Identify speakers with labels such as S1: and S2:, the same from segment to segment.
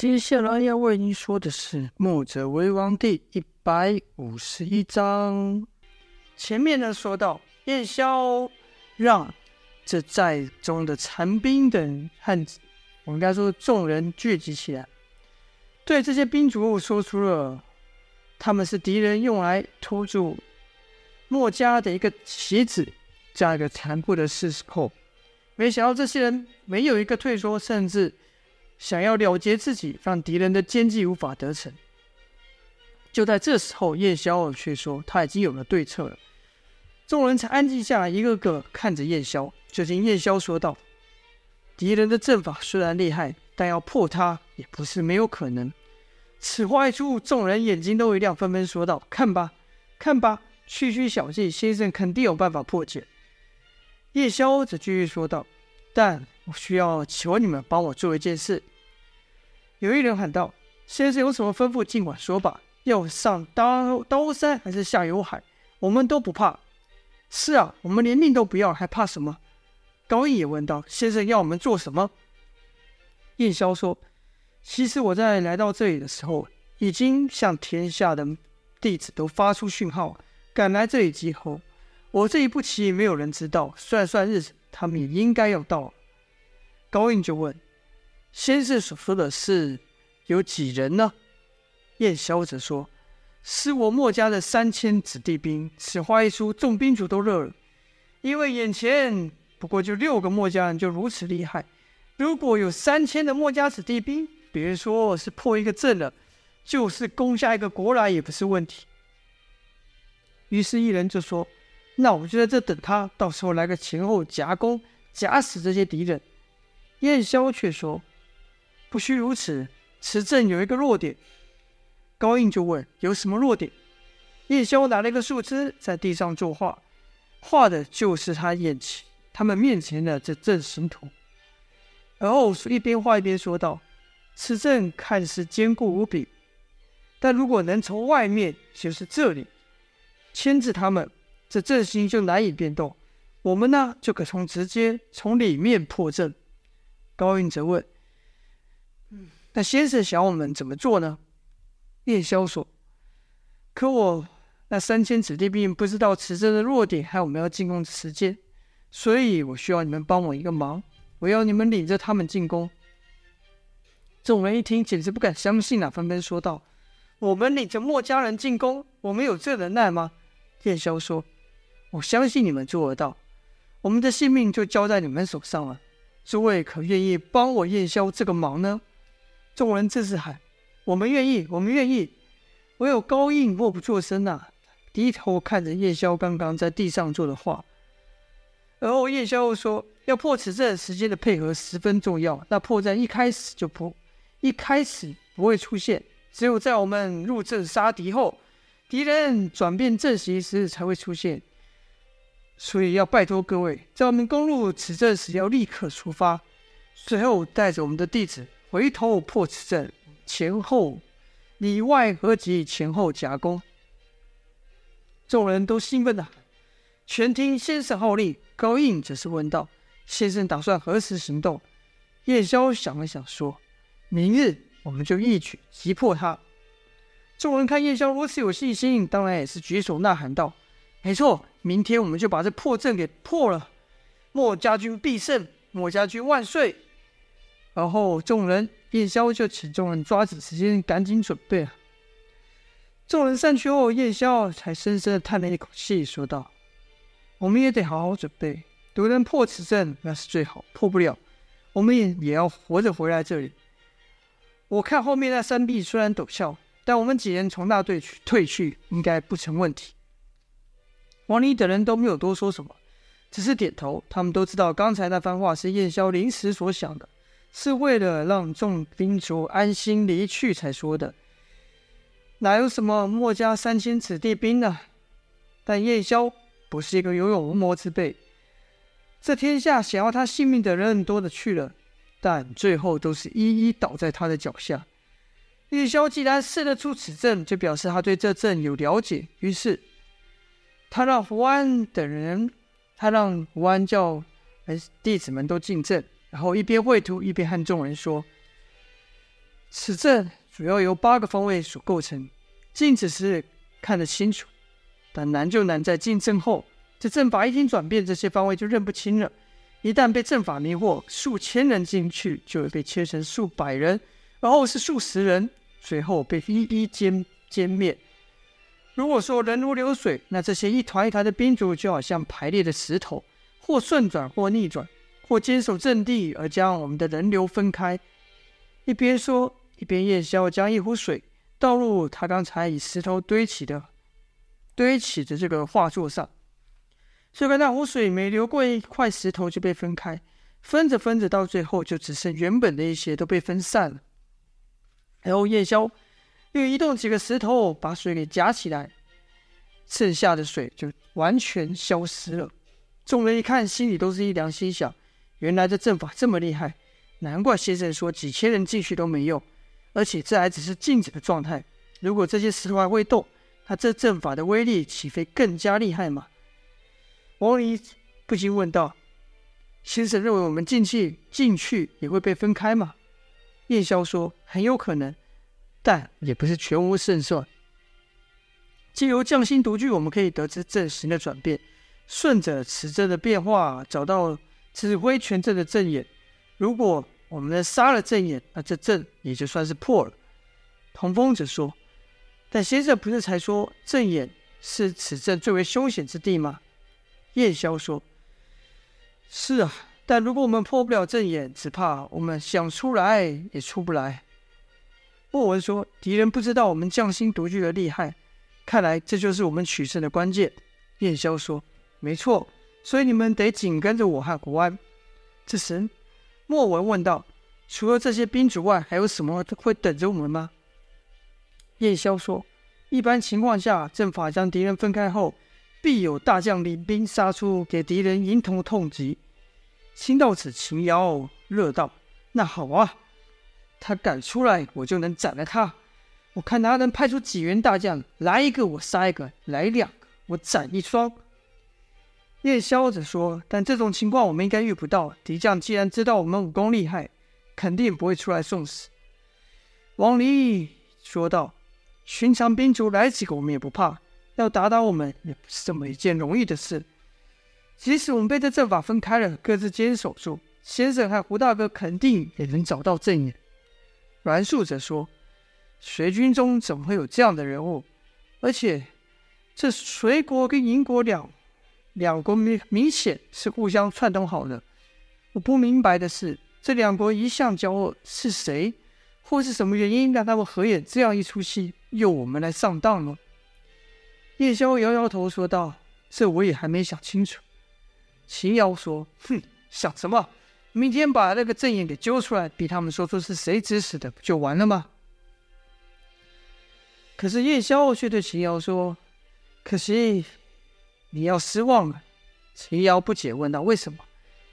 S1: 接下来要为您说的是《墨者为王》第一百五十一章。前面呢说到，燕萧让这寨中的残兵等汉子，我们该说众人聚集起来，对这些兵卒说出了他们是敌人用来拖住墨家的一个棋子，这样一个残酷的事实后，没想到这些人没有一个退缩，甚至。想要了结自己，让敌人的奸计无法得逞。就在这时候，燕萧却说他已经有了对策了。众人才安静下来，一个个看着燕萧。就听燕萧说道：“敌人的阵法虽然厉害，但要破他也不是没有可能。”此话一出，众人眼睛都一亮，纷纷说道：“看吧，看吧，区区小计，先生肯定有办法破解。”燕萧则继续说道：“但我需要求你们帮我做一件事。”有一人喊道：“先生有什么吩咐，尽管说吧。要上刀刀山还是下油海，我们都不怕。”“是啊，我们连命都不要，还怕什么？”高印也问道：“先生要我们做什么？”燕萧说：“其实我在来到这里的时候，已经向天下的弟子都发出讯号，赶来这里集合。我这一步棋没有人知道，算算日子，他们也应该要到。”高印就问。先生所说的是有几人呢？燕萧则说：“是我墨家的三千子弟兵。”此话一出，众兵卒都乐了，因为眼前不过就六个墨家人，就如此厉害。如果有三千的墨家子弟兵，别说是破一个阵了，就是攻下一个国来也不是问题。于是，一人就说：“那我们就在这等他，到时候来个前后夹攻，夹死这些敌人。”燕萧却说。不需如此，此阵有一个弱点。高印就问：“有什么弱点？”叶萧拿了一个树枝，在地上作画，画的就是他眼前、他们面前的这阵形图。而后一边画一边说道：“此阵看似坚固无比，但如果能从外面，就是这里，牵制他们，这阵型就难以变动。我们呢，就可从直接从里面破阵。”高印则问。那先生想我们怎么做呢？燕萧说：“可我那三千子弟兵不知道此阵的弱点，还有我们要进攻的时间，所以我需要你们帮我一个忙。我要你们领着他们进攻。”众人一听，简直不敢相信啊，纷纷说道：“我们领着墨家人进攻，我们有这能耐吗？”燕萧说：“我相信你们做得到，我们的性命就交在你们手上了。诸位可愿意帮我燕萧这个忙呢？”众人这时喊：“我们愿意，我们愿意。”唯有高印默不作声呐、低头看着叶萧刚刚在地上做的画。而后叶萧又说：“要破此阵，时间的配合十分重要。那破阵一开始就破，一开始不会出现，只有在我们入阵杀敌后，敌人转变阵型时才会出现。所以要拜托各位，在我们攻入此阵时，要立刻出发，随后带着我们的弟子。”回头破此阵，前后里外合击，前后夹攻。众人都兴奋的：“全听先生号令！”高印则是问道：“先生打算何时行动？”燕萧想了想，说：“明日我们就一举击破他。”众人看燕萧如此有信心，当然也是举手呐喊道：“没错，明天我们就把这破阵给破了！墨家军必胜！墨家军万岁！”然后众人，燕萧就请众人抓紧时间，赶紧准备了。众人散去后，燕萧才深深的叹了一口气，说道：“我们也得好好准备，如能破此阵，那是最好；破不了，我们也也要活着回来这里。我看后面那山壁虽然陡峭，但我们几人从那队去退去，应该不成问题。”王离等人都没有多说什么，只是点头。他们都知道，刚才那番话是燕萧临时所想的。是为了让众兵卒安心离去才说的，哪有什么墨家三千子弟兵呢？但燕萧不是一个有勇无谋之辈，这天下想要他性命的人多的去了，但最后都是一一倒在他的脚下。燕萧既然试得出此阵，就表示他对这阵有了解，于是他让胡安等人，他让胡安叫弟子们都进阵。然后一边绘图，一边和众人说：“此阵主要由八个方位所构成，进此时看得清楚，但难就难在进阵后，这阵法一经转变，这些方位就认不清了。一旦被阵法迷惑，数千人进去就会被切成数百人，然后是数十人，随后被一一歼歼灭。如果说人如流水，那这些一团一团的兵卒就好像排列的石头，或顺转，或逆转，或坚守阵地而将我们的人流分开。一边说，一边夜宵将一壶水倒入他刚才以石头堆起的堆起的这个画作上。这个那壶水每流过一块石头就被分开，分着分着，到最后就只剩原本的一些都被分散了。然后夜宵又移动几个石头，把水给夹起来，剩下的水就完全消失了。众人一看，心里都是一凉，心想：原来这阵法这么厉害，难怪先生说几千人进去都没用，而且这还只是静止的状态。如果这些石头还会动，那这阵法的威力岂非更加厉害吗？王离不禁问道：“先生认为我们进去进去也会被分开吗？”夜宵说：“很有可能，但也不是全无胜算。借由匠心独具，我们可以得知阵型的转变，顺着此阵的变化，找到指挥全阵的阵眼。如果我们能杀了阵眼，那这阵也就算是破了。”童风则说：“但先生不是才说阵眼是此阵最为凶险之地吗？”夜宵说：“是啊，但如果我们破不了阵眼，只怕我们想出来也出不来。”莫文说：“敌人不知道我们匠心独具的厉害，看来这就是我们取胜的关键。”夜宵说：“没错，所以你们得紧跟着我和国安。”这时，莫文问道：“除了这些兵卒外，还有什么会等着我们吗？”夜宵说：“一般情况下，阵法将敌人分开后。”必有大将领兵杀出，给敌人迎头痛击。听到此，秦瑶乐道：“那好啊，他敢出来，我就能斩了他。我看他能派出几员大将，来一个我杀一个，来两个我斩一双。”夜宵着说：“但这种情况我们应该遇不到。敌将既然知道我们武功厉害，肯定不会出来送死。”王离说道：“寻常兵卒来几个，我们也不怕。”要打倒我们也不是这么一件容易的事。即使我们被这阵法分开了，各自坚守住，先生和胡大哥肯定也能找到阵眼。阮树则说：“隋军中怎么会有这样的人物？而且这隋国跟银国两两国明明显是互相串通好的。我不明白的是，这两国一向交恶，是谁或是什么原因让他们合演这样一出戏，诱我们来上当呢？”叶宵摇摇头说道：“这我也还没想清楚。”秦瑶说：“哼，想什么？明天把那个郑眼给揪出来，逼他们说出是谁指使的，不就完了吗？”可是叶宵却对秦瑶说：“可惜你要失望了。”秦瑶不解问道：“为什么？”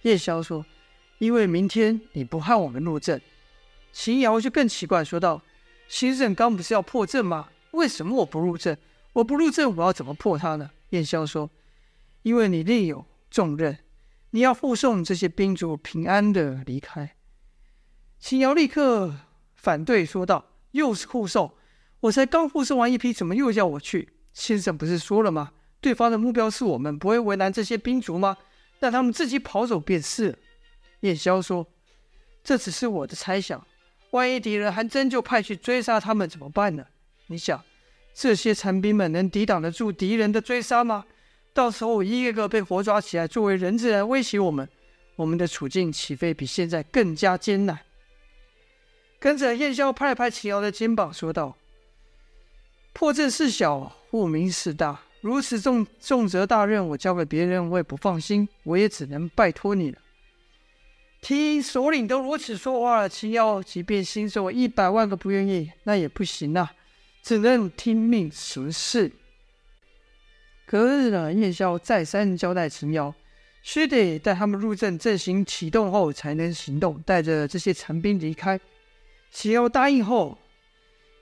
S1: 夜宵说：“因为明天你不和我们入阵。”秦瑶就更奇怪说道：“先生刚不是要破阵吗？为什么我不入阵？”我不入阵，我要怎么破他呢？夜宵说：“因为你另有重任，你要护送这些兵卒平安的离开。”秦瑶立刻反对说道：“又是护送，我才刚护送完一批，怎么又叫我去？先生不是说了吗？对方的目标是我们，不会为难这些兵卒吗？让他们自己跑走便是燕萧说：“这只是我的猜想，万一敌人还真就派去追杀他们，怎么办呢？你想？”这些残兵们能抵挡得住敌人的追杀吗？到时候一个个被活抓起来，作为人质来威胁我们，我们的处境岂非比现在更加艰难？跟着燕萧拍了拍秦瑶的肩膀，说道：“破阵事小，护民事大。如此重重责大任，我交给别人，我也不放心。我也只能拜托你了。”听首领都如此说话了，秦瑶即便心中一百万个不愿意，那也不行啊。只能听命行事。隔日呢，夜宵再三交代秦瑶，须得带他们入阵，阵型启动后才能行动，带着这些残兵离开。秦瑶答应后，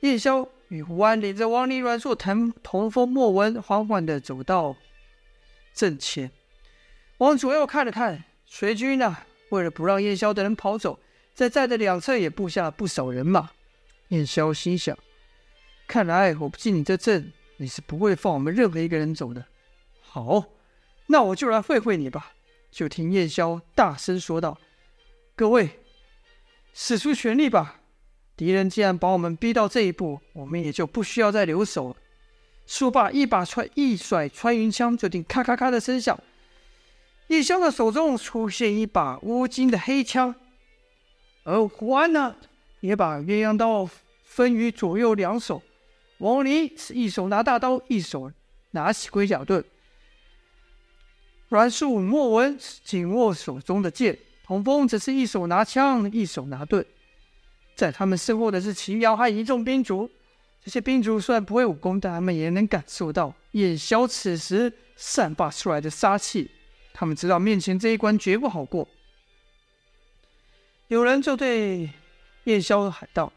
S1: 夜宵与胡安领着王离、阮硕、谭童风、莫文，缓缓地走到阵前，往左右看了看，随军呢，为了不让夜宵的人跑走，在寨的两侧也布下了不少人马。燕霄心想：看来我不进你这阵，你是不会放我们任何一个人走的。好，那我就来会会你吧。就听燕霄大声说道：“各位，使出全力吧！敌人既然把我们逼到这一步，我们也就不需要再留守了。”说罢，一把穿一甩穿云枪，就听咔咔咔的声响。叶萧的手中出现一把乌金的黑枪，而胡安呢，也把鸳鸯刀分于左右两手。王离是一手拿大刀，一手拿起龟甲盾。阮树、莫文紧握手中的剑，童风则是一手拿枪，一手拿盾。在他们身后的是秦瑶和一众兵卒。这些兵卒虽然不会武功，但他们也能感受到燕萧此时散发出来的杀气。他们知道面前这一关绝不好过。有人就对燕萧喊道：“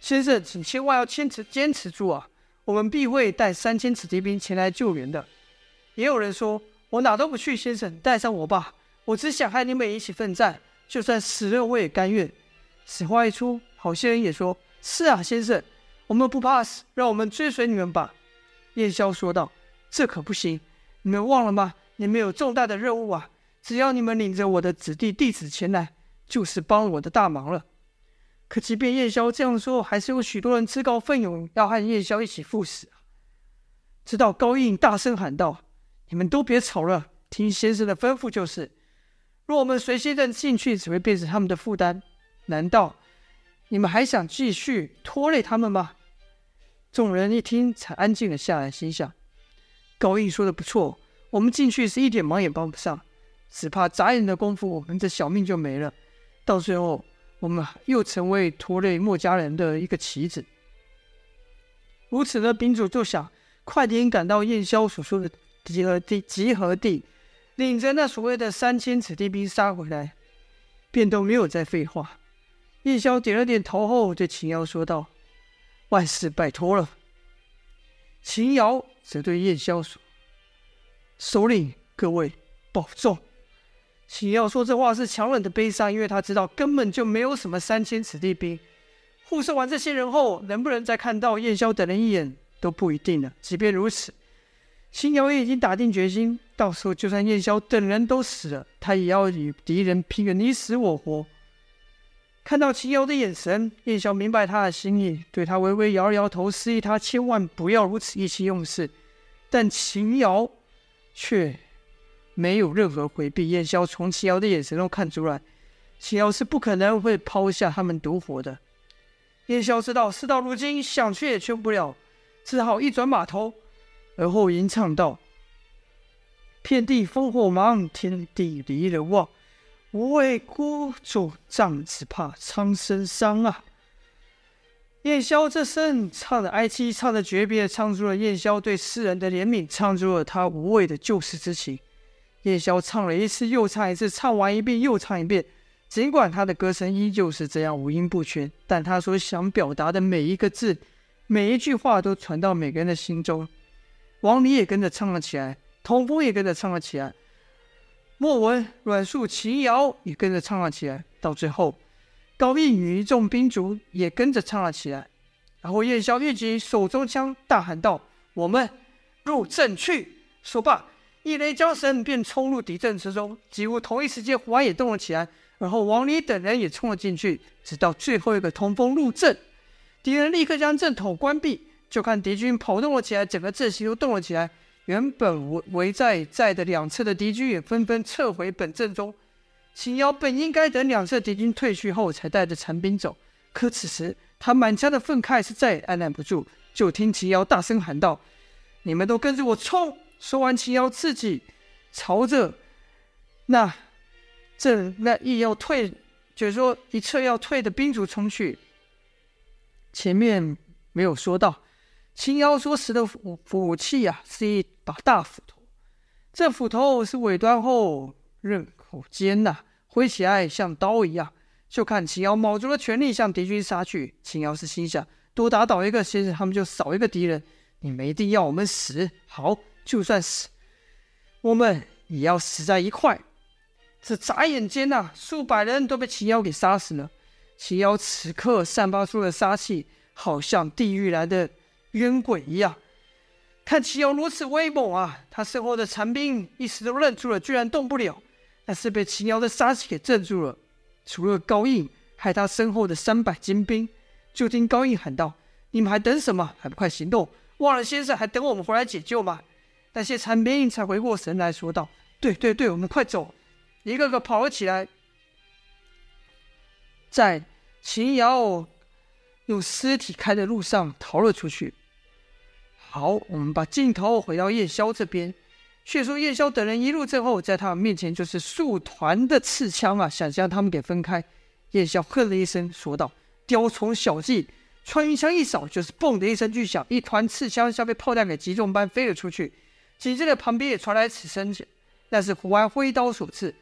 S1: 先生，请千万要坚持坚持住啊！我们必会带三千子弟兵前来救援的。”也有人说：“我哪都不去，先生，带上我吧！我只想和你们一起奋战，就算死了我也甘愿。”此话一出，好些人也说：“是啊，先生。”我们不怕死，让我们追随你们吧。”燕萧说道，“这可不行，你们忘了吗？你们有重大的任务啊！只要你们领着我的子弟弟子前来，就是帮我的大忙了。”可即便燕萧这样说，还是有许多人自告奋勇要和燕萧一起赴死。直到高印大声喊道：“你们都别吵了，听先生的吩咐就是。若我们随先生进去，只会变成他们的负担。难道你们还想继续拖累他们吗？”众人一听，才安静了下来，心想：高印说的不错，我们进去是一点忙也帮不上，只怕眨眼的功夫，我们这小命就没了。到最后，我们又成为拖累墨家人的一个棋子。如此呢，兵主就想快点赶到燕萧所说的集合地，集合地，领着那所谓的三千子弟兵杀回来，便都没有再废话。燕萧点了点头后，对秦瑶说道。万事拜托了。秦瑶则对燕萧说：“首领，各位保重。”秦瑶说这话是强忍的悲伤，因为他知道根本就没有什么三千子弟兵。护送完这些人后，能不能再看到燕萧等人一眼都不一定了。即便如此，秦瑶也已经打定决心，到时候就算燕萧等人都死了，他也要与敌人拼个你死我活。看到秦瑶的眼神，燕萧明白他的心意，对他微微摇了摇头，示意他千万不要如此意气用事。但秦瑶却没有任何回避。燕萧从秦瑶的眼神中看出来，秦瑶是不可能会抛下他们独活的。燕萧知道事到如今，想劝也劝不了，只好一转马头，而后吟唱道：“遍地烽火忙，天地离人望。”无畏孤主仗，只怕苍生伤啊！燕萧这声唱的哀凄，唱的诀别，唱出了燕萧对世人的怜悯，唱出了他无畏的救世之情。燕萧唱了一次又唱一次，唱完一遍又唱一遍。尽管他的歌声依旧是这样五音不全，但他所想表达的每一个字、每一句话都传到每个人的心中。王离也跟着唱了起来，童风也跟着唱了起来。莫文、阮树、秦瑶也跟着唱了起来，到最后，高印与一众兵卒也跟着唱了起来。然后燕萧一举手中枪，大喊道：“我们入阵去！”说罢，一勒缰绳便冲入敌阵之中。几乎同一时间，胡安也动了起来，然后王离等人也冲了进去。直到最后一个通风入阵，敌人立刻将阵头关闭，就看敌军跑动了起来，整个阵型都动了起来。原本围围在在的两侧的敌军也纷纷撤回本阵中。秦瑶本应该等两侧敌军退去后才带着残兵走，可此时他满腔的愤慨是再也按捺不住，就听秦瑶大声喊道：“你们都跟着我冲！”说完，秦瑶自己朝着那这那意要退，就是说一侧要退的兵卒冲去。前面没有说到。秦瑶所使的武武器啊，是一把大斧头。这斧头是尾端厚，刃口尖呐，挥起来像刀一样。就看秦瑶卯足了全力向敌军杀去。秦瑶是心想：多打倒一个，先生他们就少一个敌人。你们一定要我们死，好，就算死，我们也要死在一块。这眨眼间呐，数百人都被秦瑶给杀死了。秦瑶此刻散发出的杀气，好像地狱来的冤鬼一样。看秦瑶如此威猛啊，他身后的残兵一时都愣住了，居然动不了。但是被秦瑶的杀气给镇住了。除了高印，还他身后的三百精兵。就听高印喊道：“你们还等什么？还不快行动！忘了先生还等我们回来解救吗？”那些残兵才回过神来说道：“对对对，我们快走！”一个个跑了起来，在秦瑶用尸体开的路上逃了出去。好，我们把镜头回到燕霄这边。却说燕霄等人一路阵后，在他们面前就是数团的刺枪啊，想将他们给分开。燕霄哼了一声，说道：“雕虫小技！”穿云枪一扫，就是“嘣”的一声巨响，一团刺枪像被炮弹给击中般飞了出去。紧接着旁边也传来此声，那是胡安挥刀所刺。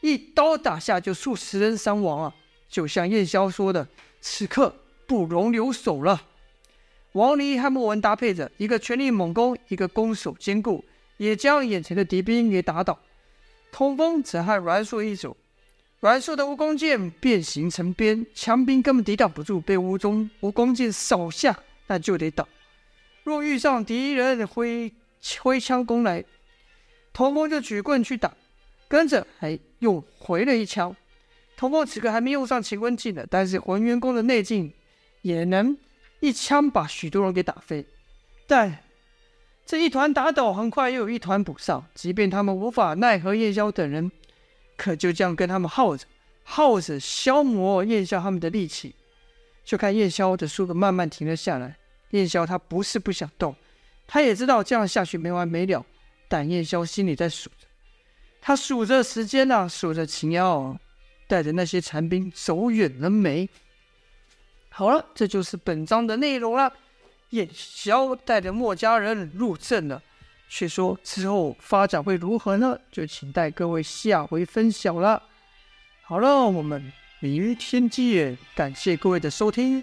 S1: 一刀打下，就数十人伤亡啊！就像燕霄说的，此刻不容留手了。王离和莫文搭配着，一个全力猛攻，一个攻守兼顾，也将眼前的敌兵给打倒。通风则和阮硕一组，阮硕的蜈蚣剑变形成鞭，强兵根本抵挡不住，被吴中蜈蚣剑扫下，那就得倒。若遇上敌人挥挥枪攻来，童风就举棍去打。跟着还又回了一枪，童风此刻还没用上乾坤镜呢，但是浑元功的内劲也能一枪把许多人给打飞。但这一团打倒，很快又有一团补上，即便他们无法奈何夜宵等人，可就这样跟他们耗着，耗着消磨燕霄他们的力气。就看燕霄的速度慢慢停了下来。燕霄他不是不想动，他也知道这样下去没完没了，但燕霄心里在数着。他数着时间呐、啊，数着秦瑶带着那些残兵走远了没？好了，这就是本章的内容了。夜宵带着墨家人入阵了，却说之后发展会如何呢？就请待各位下回分享了。好了，我们明天见，感谢各位的收听。